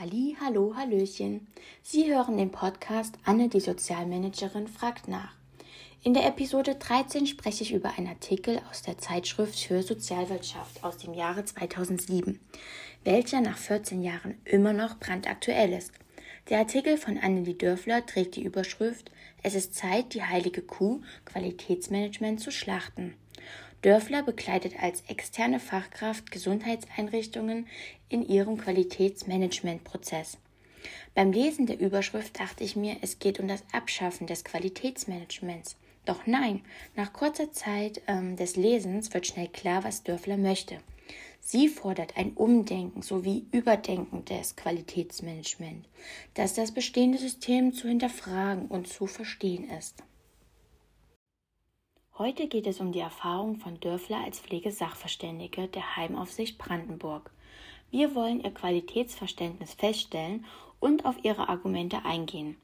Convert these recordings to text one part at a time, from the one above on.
Halli, hallo, hallöchen. Sie hören den Podcast Anne, die Sozialmanagerin, fragt nach. In der Episode 13 spreche ich über einen Artikel aus der Zeitschrift für Sozialwirtschaft aus dem Jahre 2007, welcher nach 14 Jahren immer noch brandaktuell ist. Der Artikel von Annelie Dörfler trägt die Überschrift Es ist Zeit, die heilige Kuh Qualitätsmanagement zu schlachten. Dörfler begleitet als externe Fachkraft Gesundheitseinrichtungen in ihrem Qualitätsmanagementprozess. Beim Lesen der Überschrift dachte ich mir, es geht um das Abschaffen des Qualitätsmanagements. Doch nein, nach kurzer Zeit ähm, des Lesens wird schnell klar, was Dörfler möchte. Sie fordert ein Umdenken sowie Überdenken des Qualitätsmanagements, dass das bestehende System zu hinterfragen und zu verstehen ist. Heute geht es um die Erfahrung von Dörfler als Pflegesachverständige der Heimaufsicht Brandenburg. Wir wollen ihr Qualitätsverständnis feststellen und auf ihre Argumente eingehen.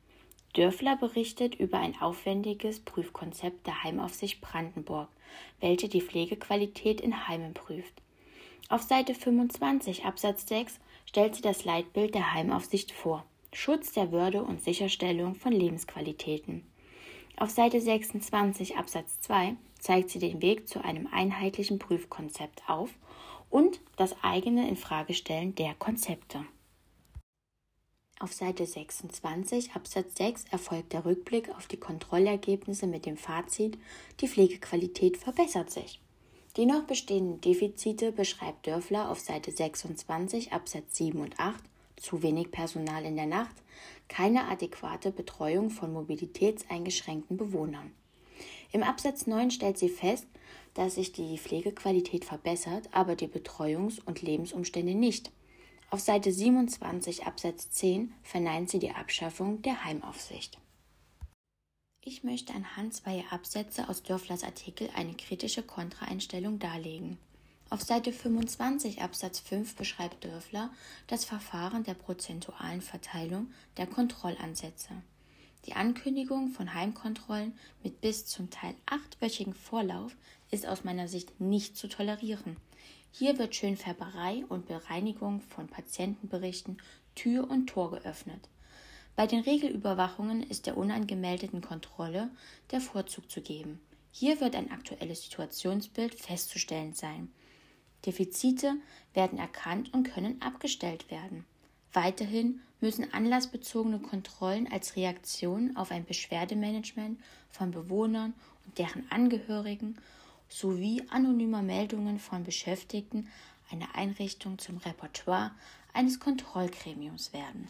Dörfler berichtet über ein aufwendiges Prüfkonzept der Heimaufsicht Brandenburg, welche die Pflegequalität in Heimen prüft. Auf Seite 25 Absatz 6 stellt sie das Leitbild der Heimaufsicht vor. Schutz der Würde und Sicherstellung von Lebensqualitäten. Auf Seite 26 Absatz 2 zeigt sie den Weg zu einem einheitlichen Prüfkonzept auf und das eigene Infragestellen der Konzepte. Auf Seite 26 Absatz 6 erfolgt der Rückblick auf die Kontrollergebnisse mit dem Fazit, die Pflegequalität verbessert sich. Die noch bestehenden Defizite beschreibt Dörfler auf Seite 26 Absatz 7 und 8 zu wenig Personal in der Nacht, keine adäquate Betreuung von mobilitätseingeschränkten Bewohnern. Im Absatz 9 stellt sie fest, dass sich die Pflegequalität verbessert, aber die Betreuungs- und Lebensumstände nicht. Auf Seite 27 Absatz 10 verneint sie die Abschaffung der Heimaufsicht. Ich möchte anhand zweier Absätze aus Dörflers Artikel eine kritische Kontraeinstellung darlegen. Auf Seite 25 Absatz 5 beschreibt Dörfler das Verfahren der prozentualen Verteilung der Kontrollansätze. Die Ankündigung von Heimkontrollen mit bis zum Teil achtwöchigen Vorlauf ist aus meiner Sicht nicht zu tolerieren. Hier wird Schönfärberei und Bereinigung von Patientenberichten Tür und Tor geöffnet. Bei den Regelüberwachungen ist der unangemeldeten Kontrolle der Vorzug zu geben. Hier wird ein aktuelles Situationsbild festzustellen sein. Defizite werden erkannt und können abgestellt werden. Weiterhin müssen anlassbezogene Kontrollen als Reaktion auf ein Beschwerdemanagement von Bewohnern und deren Angehörigen sowie anonymer Meldungen von Beschäftigten einer Einrichtung zum Repertoire eines Kontrollgremiums werden.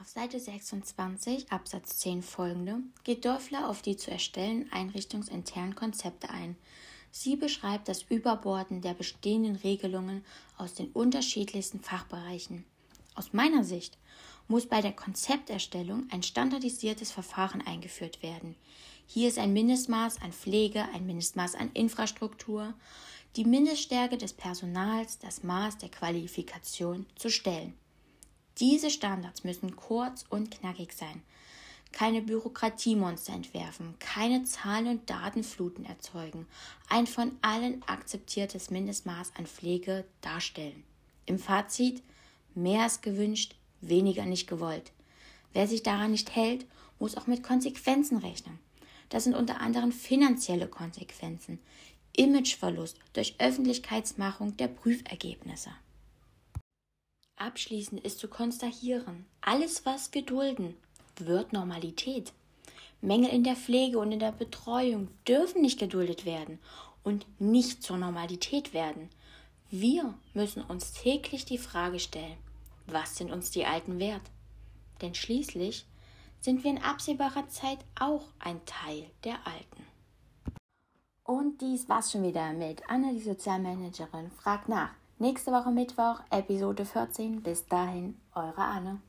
Auf Seite 26 Absatz 10 folgende geht Dörfler auf die zu erstellen einrichtungsinternen Konzepte ein, Sie beschreibt das Überborden der bestehenden Regelungen aus den unterschiedlichsten Fachbereichen. Aus meiner Sicht muss bei der Konzepterstellung ein standardisiertes Verfahren eingeführt werden. Hier ist ein Mindestmaß an Pflege, ein Mindestmaß an Infrastruktur, die Mindeststärke des Personals, das Maß der Qualifikation zu stellen. Diese Standards müssen kurz und knackig sein, keine Bürokratiemonster entwerfen, keine Zahlen- und Datenfluten erzeugen, ein von allen akzeptiertes Mindestmaß an Pflege darstellen. Im Fazit mehr ist gewünscht, weniger nicht gewollt. Wer sich daran nicht hält, muss auch mit Konsequenzen rechnen. Das sind unter anderem finanzielle Konsequenzen, Imageverlust durch Öffentlichkeitsmachung der Prüfergebnisse. Abschließend ist zu konstatieren, alles, was wir dulden, wird Normalität. Mängel in der Pflege und in der Betreuung dürfen nicht geduldet werden und nicht zur Normalität werden. Wir müssen uns täglich die Frage stellen, was sind uns die Alten wert? Denn schließlich sind wir in absehbarer Zeit auch ein Teil der Alten. Und dies war's schon wieder mit Anna, die Sozialmanagerin, fragt nach. Nächste Woche Mittwoch, Episode 14. Bis dahin, eure Anne.